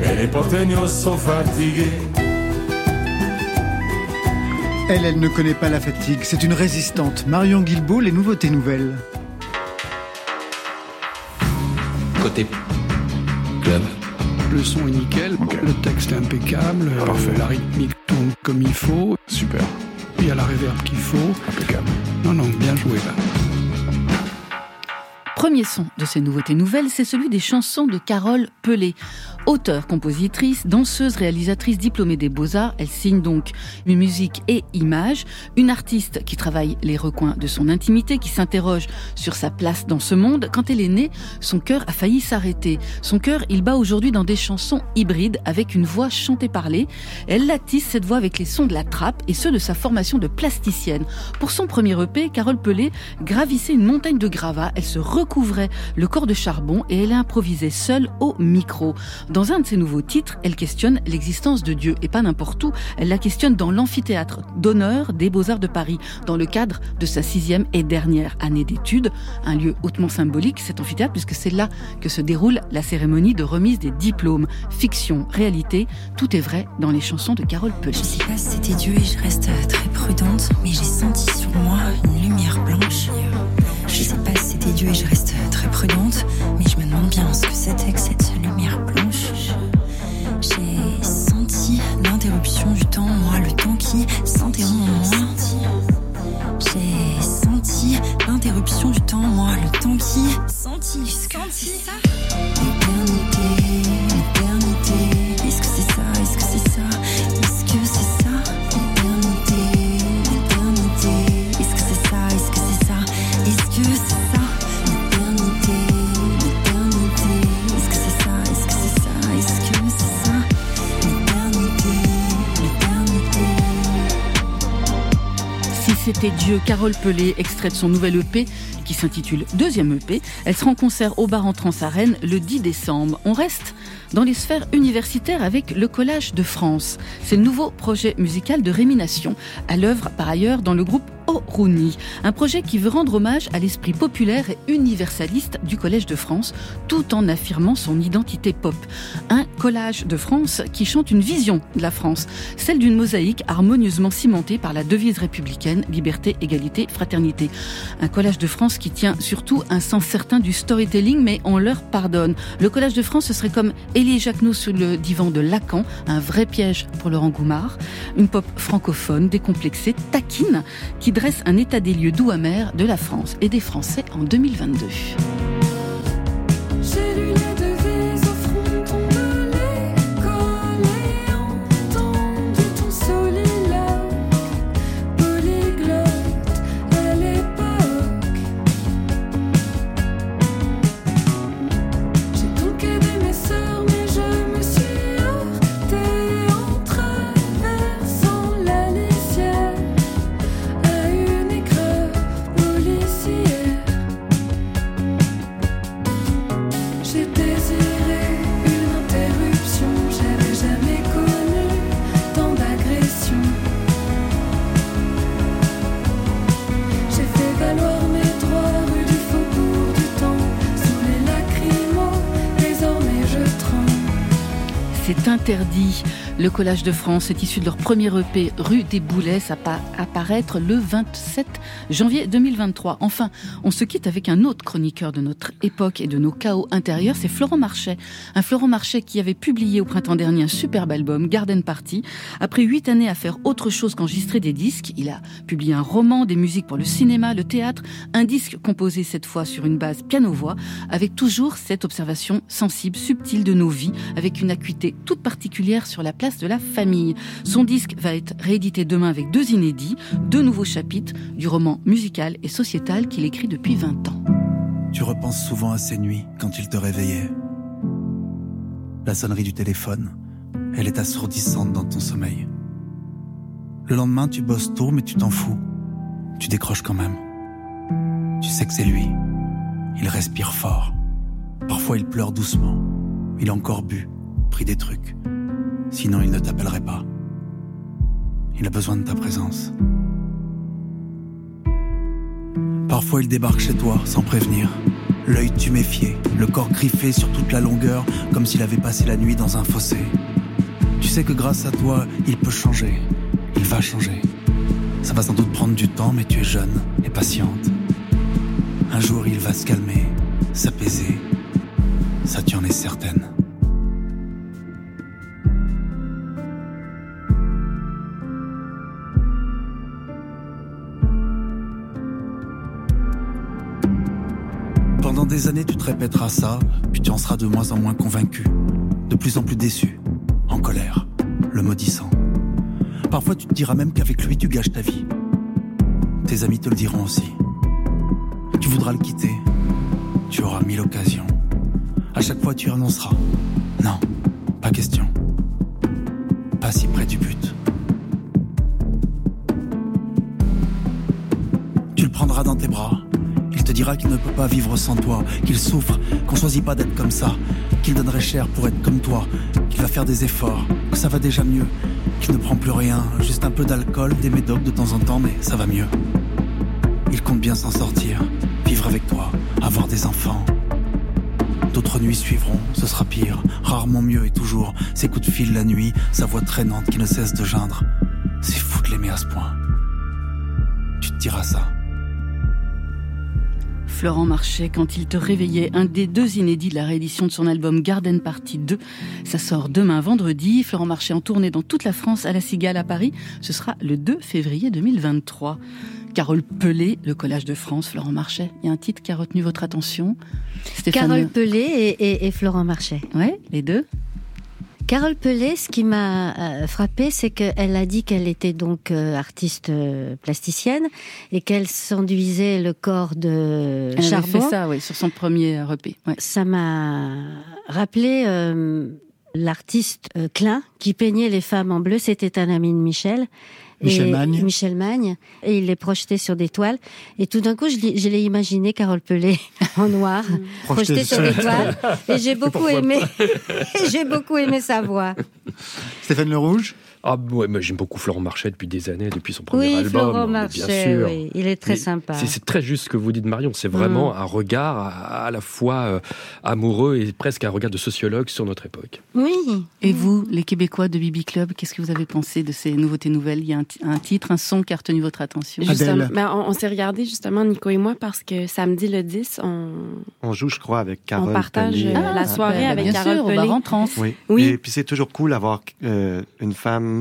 mais les porteños sont fatigués. Elle, elle ne connaît pas la fatigue. C'est une résistante. Marion Guilbault, les nouveautés nouvelles. Côté club. Le son est nickel, le texte est impeccable, euh, la rythmique tourne comme il faut. Super. Il y a la réverb qu'il faut. Impeccable. Non, non, bien joué là. Premier son de ces nouveautés nouvelles, c'est celui des chansons de Carole Pelé. Auteure, compositrice, danseuse, réalisatrice diplômée des Beaux-Arts, elle signe donc musique et images. Une artiste qui travaille les recoins de son intimité, qui s'interroge sur sa place dans ce monde. Quand elle est née, son cœur a failli s'arrêter. Son cœur, il bat aujourd'hui dans des chansons hybrides avec une voix chantée-parlée. Elle latisse cette voix avec les sons de la trappe et ceux de sa formation de plasticienne. Pour son premier EP, Carole Pelé gravissait une montagne de gravats. Elle se recouvrait le corps de charbon et elle improvisait seule au micro. Dans un de ses nouveaux titres, elle questionne l'existence de Dieu et pas n'importe où. Elle la questionne dans l'amphithéâtre d'honneur des Beaux-Arts de Paris, dans le cadre de sa sixième et dernière année d'études. Un lieu hautement symbolique, cet amphithéâtre, puisque c'est là que se déroule la cérémonie de remise des diplômes. Fiction, réalité, tout est vrai dans les chansons de Carole Pelé. Je sais pas si c'était Dieu et je reste très prudente, mais j'ai senti sur moi une lumière blanche. Je sais pas si c'était Dieu et je reste très prudente, mais je me demande bien ce que c'était que cette senti l'interruption du temps, moi, le temps qui s'interrompt en moi. J'ai senti l'interruption du temps, moi, le temps qui senti, senti. Dieu, Carole Pelé, extrait de son nouvel EP qui s'intitule Deuxième EP. Elle sera en concert au bar en Trans à Rennes le 10 décembre. On reste dans les sphères universitaires avec le Collage de France. C'est le nouveau projet musical de Rémination, à l'œuvre par ailleurs dans le groupe Un projet qui veut rendre hommage à l'esprit populaire et universaliste du Collège de France, tout en affirmant son identité pop. Un collage de France qui chante une vision de la France, celle d'une mosaïque harmonieusement cimentée par la devise républicaine liberté, égalité, fraternité. Un collage de France qui tient surtout un sens certain du storytelling, mais on leur pardonne. Le collage de France, ce serait comme Élie Jacquenot sur le divan de Lacan, un vrai piège pour Laurent Goumard, une pop francophone, décomplexée, taquine, qui dresse un état des lieux doux amer de la France et des Français en 2022. Le Collage de France est issu de leur premier EP Rue des Boulets, ça va apparaître le 27 janvier 2023. Enfin, on se quitte avec un autre chroniqueur de notre époque et de nos chaos intérieurs, c'est Florent Marchais. Un Florent Marchais qui avait publié au printemps dernier un superbe album, Garden Party. Après huit années à faire autre chose qu'enregistrer des disques, il a publié un roman, des musiques pour le cinéma, le théâtre, un disque composé cette fois sur une base piano-voix, avec toujours cette observation sensible, subtile de nos vies, avec une acuité toute particulière sur la place de la famille. Son disque va être réédité demain avec deux inédits, deux nouveaux chapitres du roman musical et sociétal qu'il écrit depuis 20 ans. Tu repenses souvent à ces nuits quand il te réveillait. La sonnerie du téléphone, elle est assourdissante dans ton sommeil. Le lendemain, tu bosses tôt, mais tu t'en fous. Tu décroches quand même. Tu sais que c'est lui. Il respire fort. Parfois, il pleure doucement. Il a encore bu, pris des trucs. Sinon, il ne t'appellerait pas. Il a besoin de ta présence. Parfois, il débarque chez toi sans prévenir. L'œil tuméfié, le corps griffé sur toute la longueur, comme s'il avait passé la nuit dans un fossé. Tu sais que grâce à toi, il peut changer. Il va changer. Ça va sans doute prendre du temps, mais tu es jeune et patiente. Un jour, il va se calmer, s'apaiser. Ça, tu en es certaine. Des années, tu te répéteras ça, puis tu en seras de moins en moins convaincu, de plus en plus déçu, en colère, le maudissant. Parfois, tu te diras même qu'avec lui, tu gâches ta vie. Tes amis te le diront aussi. Tu voudras le quitter. Tu auras mille occasions. À chaque fois, tu y renonceras. Non, pas question. Pas si près du but. Tu le prendras dans tes bras. Il dira qu'il ne peut pas vivre sans toi, qu'il souffre, qu'on choisit pas d'être comme ça, qu'il donnerait cher pour être comme toi, qu'il va faire des efforts, que ça va déjà mieux, qu'il ne prend plus rien, juste un peu d'alcool, des médocs de temps en temps, mais ça va mieux. Il compte bien s'en sortir, vivre avec toi, avoir des enfants. D'autres nuits suivront, ce sera pire, rarement mieux et toujours ses coups de fil la nuit, sa voix traînante qui ne cesse de geindre. C'est fou de l'aimer à ce point. Tu te diras ça. Florent Marchais, quand il te réveillait, un des deux inédits de la réédition de son album Garden Party 2. Ça sort demain vendredi. Florent Marchais en tournée dans toute la France à la Cigale à Paris. Ce sera le 2 février 2023. Carole Pelé, le collage de France, Florent Marchais. Il y a un titre qui a retenu votre attention. Stéphane Carole Le- Pelé et, et- et Florent Marchais. Ouais, les deux. Carole Pelé, ce qui m'a euh, frappé, c'est qu'elle a dit qu'elle était donc euh, artiste euh, plasticienne et qu'elle s'enduisait le corps de Elle charbon. fait ça, oui, sur son premier EP. Ouais. Ça m'a rappelé euh, l'artiste Klein qui peignait les femmes en bleu. C'était un ami de Michel. Michel Magne. Michel Magne. Et il les projetait sur des toiles. Et tout d'un coup, je l'ai je l'ai imaginé Carole Pelé en noir, projetée sur des toiles. Et j'ai beaucoup aimé. j'ai beaucoup aimé sa voix. Stéphane Le Rouge Ah ouais, moi j'aime beaucoup Florent Marchais depuis des années, depuis son premier Oui, album. Florent mais Marchais, bien sûr. oui, il est très Mais sympa. C'est c'est très juste ce que vous dites Marion, c'est vraiment Mm. un regard à, à la fois euh, amoureux et presque un regard de sociologue sur notre époque. Oui. Et vous, les Québécois de Bibi Club, qu'est-ce que vous avez pensé de ces nouveautés nouvelles? Il y a un, ti- un titre, un son qui a retenu votre attention Justement, ben, on, on s'est regardé justement, Nico et moi, parce que samedi le 10, on, On joue, je crois, avec Carole. on partage euh, la soirée ben, avec bien Carole sûr, Pelé. bar en trans. Oui. Oui. Et puis c'est toujours cool d'avoir euh, une femme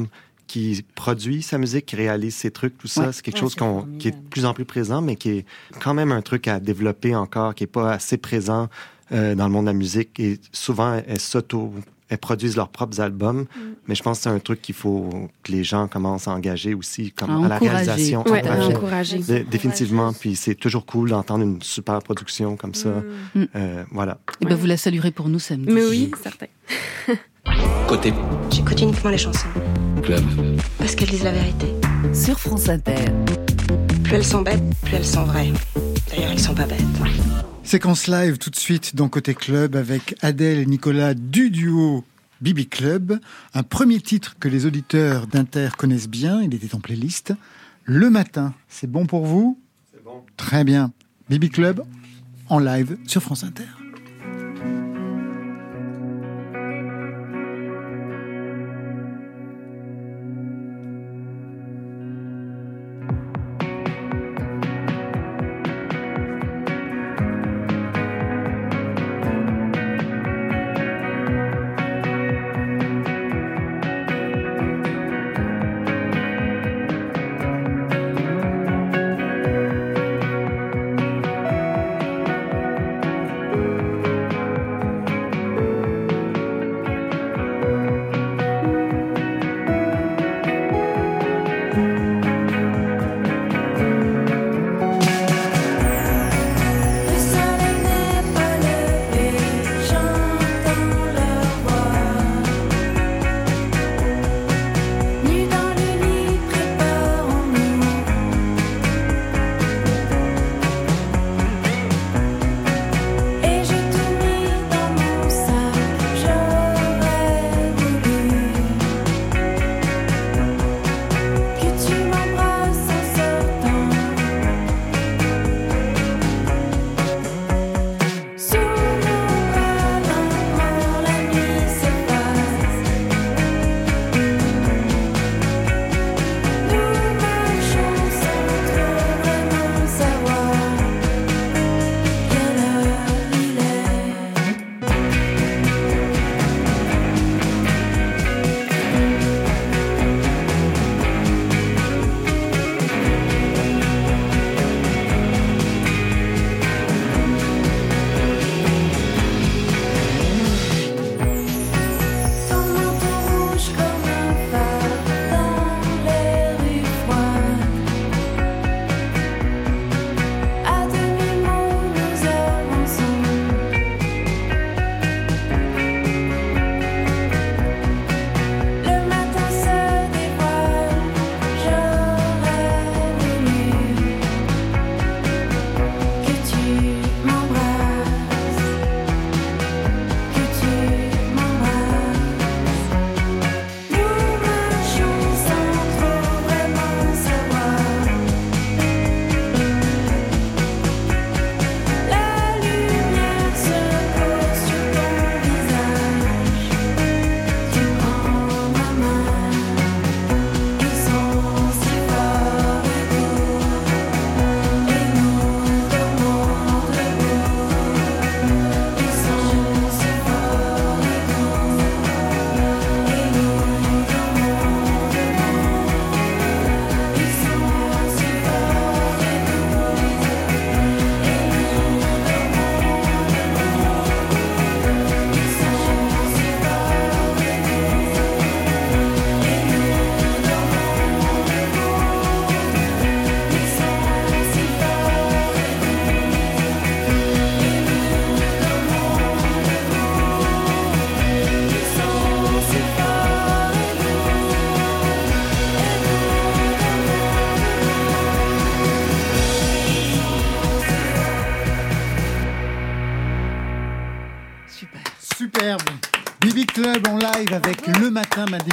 qui produit sa musique, qui réalise ses trucs, tout ça. Ouais. C'est quelque Ouais, chose qui est de plus en plus présent, mais qui est quand même un truc à développer encore, qui est pas assez présent euh, dans le monde de la musique. Et souvent, elles s'auto, elles produisent leurs propres albums. Mm. Mais je pense que c'est un truc qu'il faut que les gens commencent à engager aussi, comme À à, la réalisation. Ouais, encourager. Dé- Définitivement. Puis c'est toujours cool d'entendre une super production comme ça. Mm. Euh, voilà. Et ben, vous la saluerez pour nous samedi. Mais oui, certain. Côté J'écoute uniquement les chansons. club. Parce qu'elles disent la vérité. Sur France Inter. Plus elles sont bêtes, plus elles sont vraies. D'ailleurs, elles sont pas bêtes. Séquence live tout de suite dans Côté Club avec Adèle et Nicolas du duo Bibi Club. Un premier titre que les auditeurs d'Inter connaissent bien, il était en playlist. Le matin, c'est bon pour vous? C'est bon. Très bien. Bibi Club en live sur France Inter.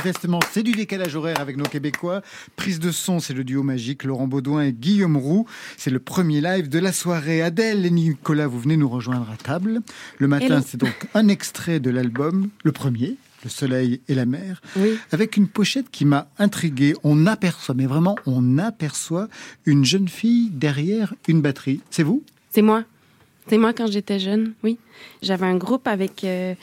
Manifestement, c'est du décalage horaire avec nos Québécois. Prise de son, c'est le duo magique Laurent Baudouin et Guillaume Roux. C'est le premier live de la soirée. Adèle et Nicolas, vous venez nous rejoindre à table. Le Matin, c'est donc un extrait de l'album, le premier, Le Soleil et la Mer, Oui. avec une pochette qui m'a intrigué. On aperçoit, mais vraiment, on aperçoit une jeune fille derrière une batterie. C'est vous? C'est moi. C'est moi quand j'étais jeune, oui. J'avais un groupe avec euh,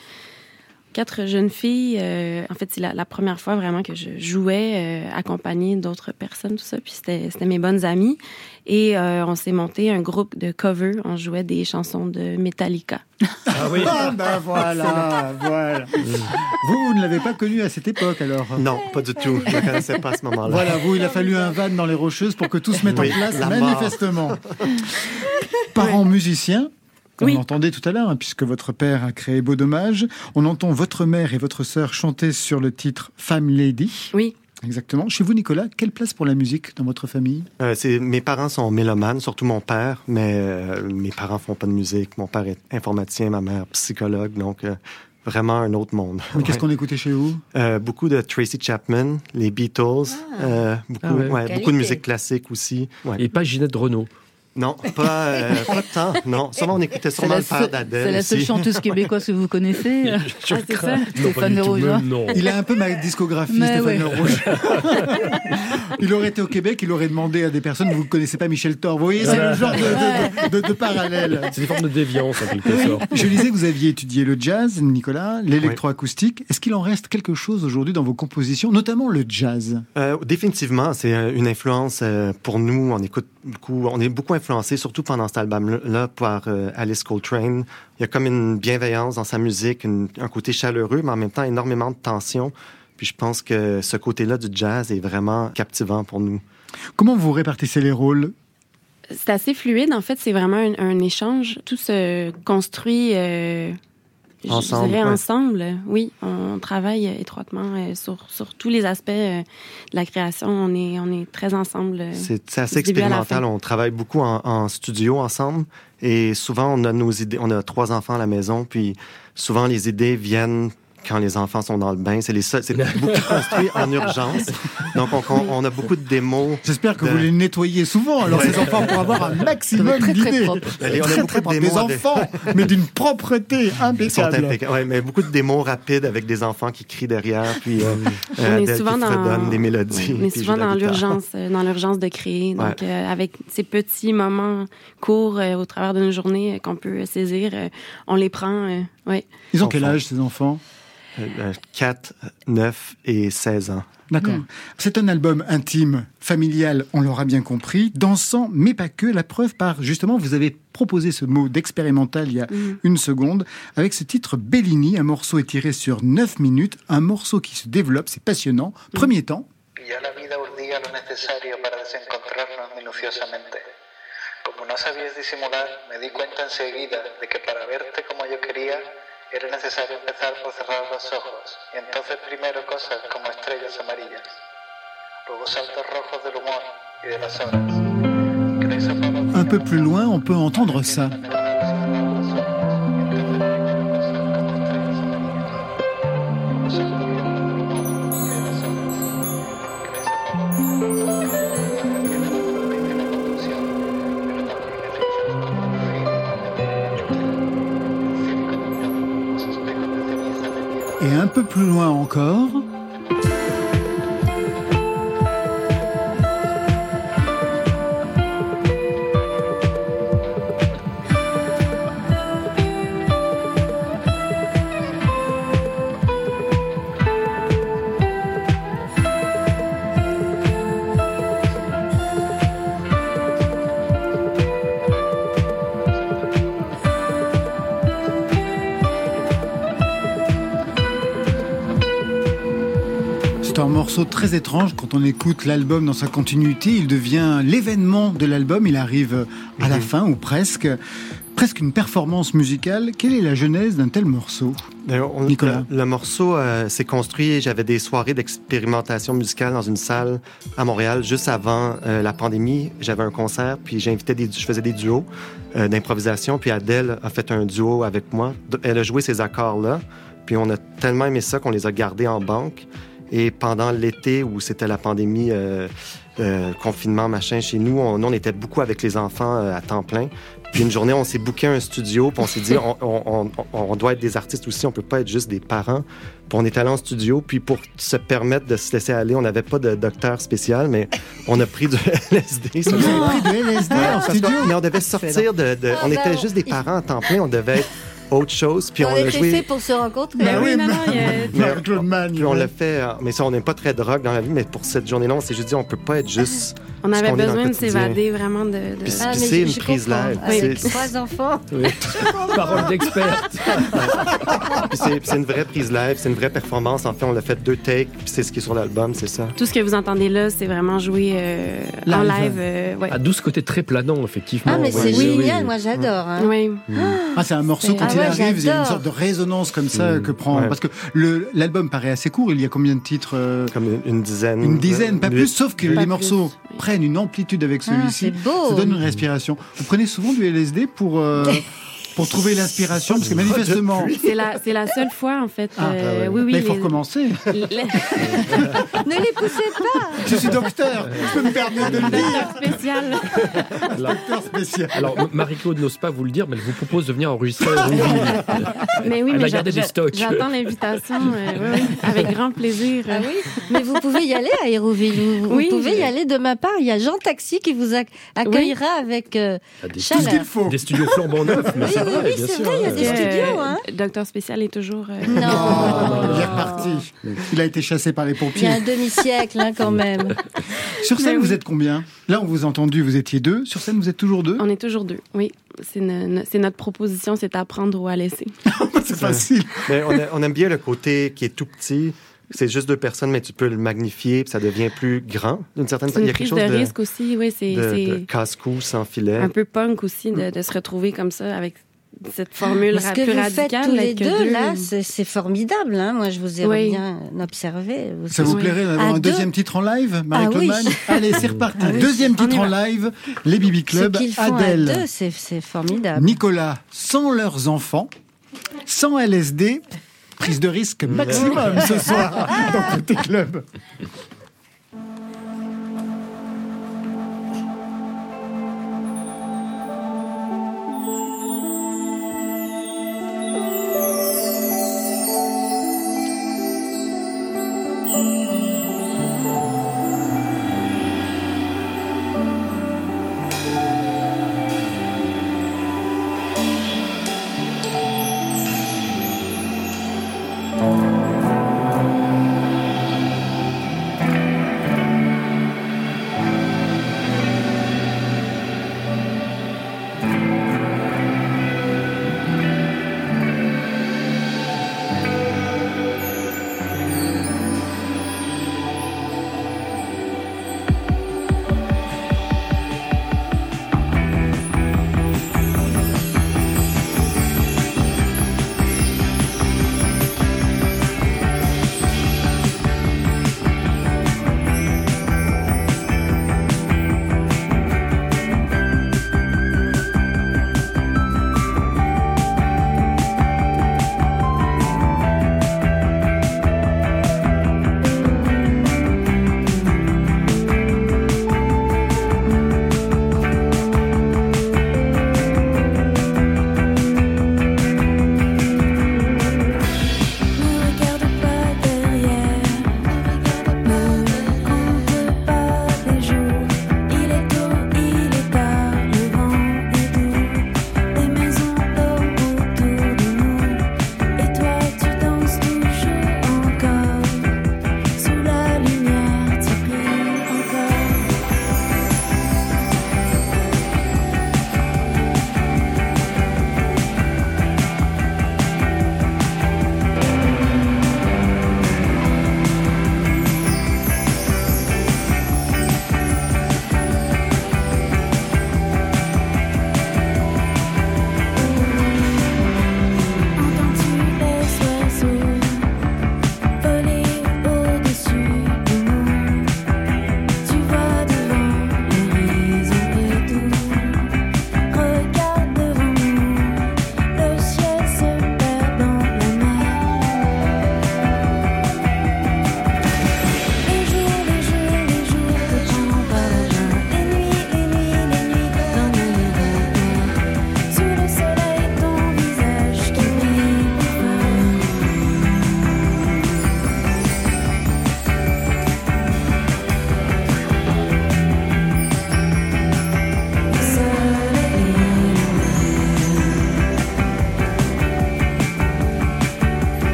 quatre jeunes filles. euh, en fait, c'est la, la première fois vraiment que je jouais euh, accompagnée d'autres personnes, tout ça. Puis c'était c'était mes bonnes amies. Et euh, on s'est monté un groupe de cover. On jouait des chansons de Metallica. Ah oui. Ah ben voilà, voilà. Vous, vous ne l'avez pas connu à cette époque alors? Non, pas du tout. Je ne connaissais pas à ce moment-là. Voilà, vous, il a fallu un van dans les Rocheuses pour que tout se mette Oui, en place, manifestement. Parents musiciens, comme Oui. on l'entendait tout à l'heure, hein, puisque votre père a créé Beau Dommage. On entend votre mère et votre sœur chanter sur le titre Femme Lady. Oui. Exactement. Chez vous, Nicolas, quelle place pour la musique dans votre famille? Euh, c'est- mes parents sont mélomanes, surtout mon père, mais euh, mes parents font pas de musique. Mon père est informaticien, ma mère psychologue, donc euh, vraiment un autre monde. Mais qu'est-ce Ouais. qu'on écoutait chez vous? Euh, beaucoup de Tracy Chapman, les Beatles, euh, beaucoup, Ah ouais. ouais, Qualité. beaucoup de musique classique aussi. Ouais. Et pas Ginette Renault. Non, pas, euh, pas tant. Non, souvent on écoutait sûrement la, le père seule- d'Adèle. c'est la seule chanteuse québécoise que vous connaissez. Je Ah, c'est ça pas Stéphane Le non. Il a un peu ma discographie, Mais Stéphane ouais. Le Rouge. il aurait été au Québec, il aurait demandé à des personnes, vous ne connaissez pas Michel Thor. Vous voyez, c'est le genre de, de- de- de parallèle. C'est une forme de déviance en quelque sorte. Je disais que vous aviez étudié le jazz, Nicolas, l'électroacoustique. Est-ce qu'il en reste quelque chose aujourd'hui dans vos compositions, notamment le jazz? Euh, définitivement, c'est euh, une influence euh, pour nous. On écoute beaucoup, on est beaucoup influencé, surtout pendant cet album-là, par euh, Alice Coltrane. Il y a comme une bienveillance dans sa musique, une- un côté chaleureux, mais en même temps énormément de tension. Puis je pense que ce côté-là du jazz est vraiment captivant pour nous. Comment vous répartissez les rôles? C'est assez fluide. En fait, c'est vraiment un, un échange. Tout se construit euh, je Ensemble, dirais ouais. ensemble. Oui, on travaille étroitement euh, sur, sur tous les aspects euh, de la création. On est, on est très ensemble. euh, C'est assez expérimental. On travaille beaucoup en, en studio ensemble et souvent on a nos idées. On a trois enfants à la maison, puis souvent les idées viennent quand les enfants sont dans le bain. C'est les seuls- c'est beaucoup construit en urgence. Donc on, on- on a beaucoup de démos. J'espère que de- vous les nettoyez souvent, alors Ouais. ces enfants pour avoir un maximum très, très d'idées. on a Très, beaucoup très de propre. démos Des enfants, mais d'une propreté impeccable. impeccables. Ouais, mais beaucoup de démos rapides avec des enfants qui crient derrière, puis euh, On euh, est Adèle souvent qui dans, des mélodies. on est souvent dans l'urgence, euh, dans l'urgence de créer. Donc, Ouais. euh, avec ces petits moments courts euh, au travers d'une journée euh, qu'on peut saisir, euh, on les prend. euh, ouais. Ils ont Enfants. quel âge ces enfants? 4, 9 et 16 ans. D'accord. C'est un album intime, familial, on l'aura bien compris, dansant, mais pas que. La preuve par, justement, vous avez proposé ce mot d'expérimental il y a Mhm. une seconde, avec ce titre Bellini, un morceau étiré sur 9 minutes, un morceau qui se développe, c'est passionnant. Premier temps, Ya la vida urdía lo necesario para desencontrarnos minuciosamente. Como no sabías disimular, me di cuenta enseguida de que para verte como yo quería era necesario empezar por cerrar los ojos, y entonces primero cosas como estrellas amarillas, luego saltos rojos del humor y de las horas. Un peu plus loin, on peut entendre ça. Un peu plus loin encore. Morceau très étrange quand on écoute l'album dans sa continuité. Il devient l'événement de l'album. Il arrive à la fin ou presque. presque une performance musicale. Quelle est la genèse d'un tel morceau on- Nicolas. Le, le morceau euh, s'est construit. J'avais des soirées d'expérimentation musicale dans une salle à Montréal juste avant euh, la pandémie. J'avais un concert, puis j'invitais des, je faisais des duos euh, d'improvisation. Puis Adèle a fait un duo avec moi. Elle a joué ces accords-là. Puis on a tellement aimé ça qu'on les a gardés en banque. Et pendant l'été où c'était la pandémie, euh, euh, confinement, machin, chez nous, on, nous, on était beaucoup avec les enfants euh, à temps plein. Puis une journée, on s'est booké un studio, puis on s'est dit, on, on- on- on doit être des artistes aussi, on peut pas être juste des parents. Puis on est allé en studio, puis pour se permettre de se laisser aller, on n'avait pas de docteur spécial, mais on a pris du LSD. Vous avez pris du LSD en studio? Mais on devait sortir de... de- Ah, on ben, était juste des parents à temps plein, on devait être autre chose, puis on, on a joué... fait pour se rencontrer. Bah oui, non, non, il y a- Mais Marie-Claude Magne, puis on l'a fait, euh, mais ça, on n'aime pas très drogue dans la vie, mais pour cette journée-là, on s'est juste dit, on peut pas être juste. On ce avait besoin de s'évader vraiment de. de- Puis, Ah, puis mais c'est une prise live. Avec trois enfants. Parole d'experte. Puis c'est une vraie prise live, c'est une vraie performance. En fait, on l'a fait deux takes, puis c'est ce qui est sur l'album, c'est ça. Tout ce que vous entendez là, c'est vraiment joué euh, en Live. euh, ouais. À 12 côtés très planant, effectivement. Ah, mais Ouais, c'est oui, génial, oui. moi j'adore. hein. Oui. Ah, c'est un morceau, quand Ah il arrive, il y a une sorte de résonance comme ça Mm. que prend. Ouais. Parce que le- l'album paraît assez court, il y a combien de titres euh, Comme une, dizaine. Une dizaine, pas plus, sauf que les morceaux prennent une amplitude avec Ah, celui-ci. c'est beau. Ça donne une respiration. Vous prenez souvent du LSD pour, euh, pour trouver l'inspiration Parce que manifestement. C'est la, c'est la seule fois, en fait. Ah, euh, bah ouais. Oui, oui. Là, il faut les- recommencer. les- Ne les poussez pas. Je suis docteur, je peux me permettre de le dire. Docteur spécial. Alors, Docteur spécial. alors, Marie-Claude n'ose pas vous le dire, mais elle vous propose de venir enregistrer à Rouville. Mais oui, Elle mais a j'a- gardé des j'a- stocks. j'attends l'invitation. euh, oui, avec grand plaisir. Ah oui, mais vous pouvez y aller à Hérouville. Vous, vous Oui, pouvez y aller de ma part. Il y a Jean Taxi qui vous ac- accueillera avec euh, Ah, des- Tout ce qu'il faut. Des studios flambant neufs, mais oui, vrai, oui, bien c'est sûr. vrai, il y a des studios, hein. Docteur spécial est toujours. euh, Non, Il est reparti. Il a été chassé par les il y pompiers. a un demi-siècle hein, quand même. Sur scène, vous êtes combien? Là, on vous a entendu, vous étiez deux. Sur scène, vous êtes toujours deux? On est toujours deux. Oui, c'est notre proposition, c'est à prendre ou à laisser. C'est facile. Mais on, a- on aime bien le côté qui est tout petit. C'est juste deux personnes, mais tu peux le magnifier, puis ça devient plus grand, d'une certaine C'est façon. Il y a quelque chose de de, risque aussi. Oui, c'est casse-cou sans filet. un peu punk aussi de, de se retrouver comme ça avec cette formule ce que plus vous faites tous les deux, là, c'est formidable. Hein. Moi, je vous ai Oui. bien observé. Vous- Ça vous Oui. plairait d'avoir un deux deuxième titre en live, Marie-Claude Ah oui. Allez, c'est reparti. Ah oui. Deuxième titre en live, les Bibi Club, Adèle, deux, c'est c'est formidable. Nicolas, sans leurs enfants, sans LSD, prise de risque maximum ce soir dans Côté Club.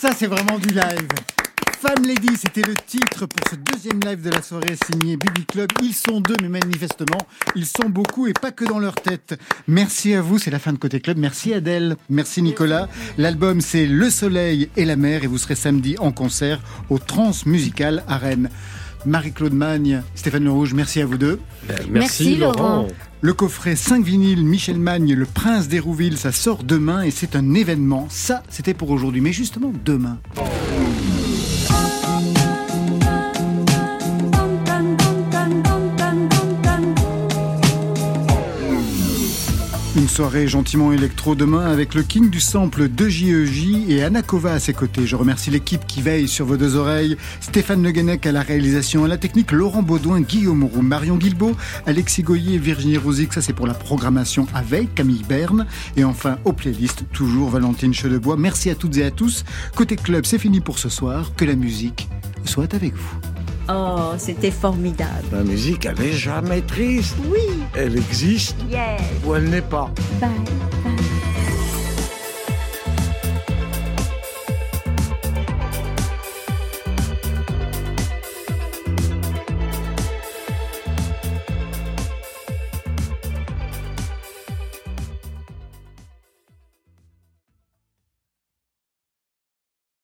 Ça, c'est vraiment du live. Femme Lady, c'était le titre pour ce deuxième live de la soirée signé Bibi Club. Ils sont deux, mais manifestement, ils sont beaucoup et pas que dans leur tête. Merci à vous, c'est la fin de Côté Club. Merci Adèle, merci Nicolas. L'album, c'est Le Soleil et la Mer et vous serez samedi en concert au Transmusical à Rennes. Marie-Claude Magne, Stéphane Le Rouge, merci à vous deux. Ben, merci, Merci, Laurent. Laurent. Le coffret 5 vinyles Michel Magne, Le Prince d'Hérouville, ça sort demain et c'est un événement. Ça, c'était pour aujourd'hui, mais justement demain. Une soirée gentiment électro demain avec le king du sample de JEJ et Anakova à ses côtés. Je remercie l'équipe qui veille sur vos deux oreilles. Stéphane Le Guenec à la réalisation, à la technique, Laurent Baudouin, Guillaume Roux, Marion Guilbeault, Alexis Goyer, Virginie Rosic, ça c'est pour la programmation avec Camille Berne. Et enfin, aux playlists, toujours Valentine Chedebois. Merci à toutes et à tous. Côté club, c'est fini pour ce soir. Que la musique soit avec vous. Oh, c'était formidable. La musique, elle est jamais triste. Oui. Elle existe Yes. ou elle n'est pas. Bye. Bye.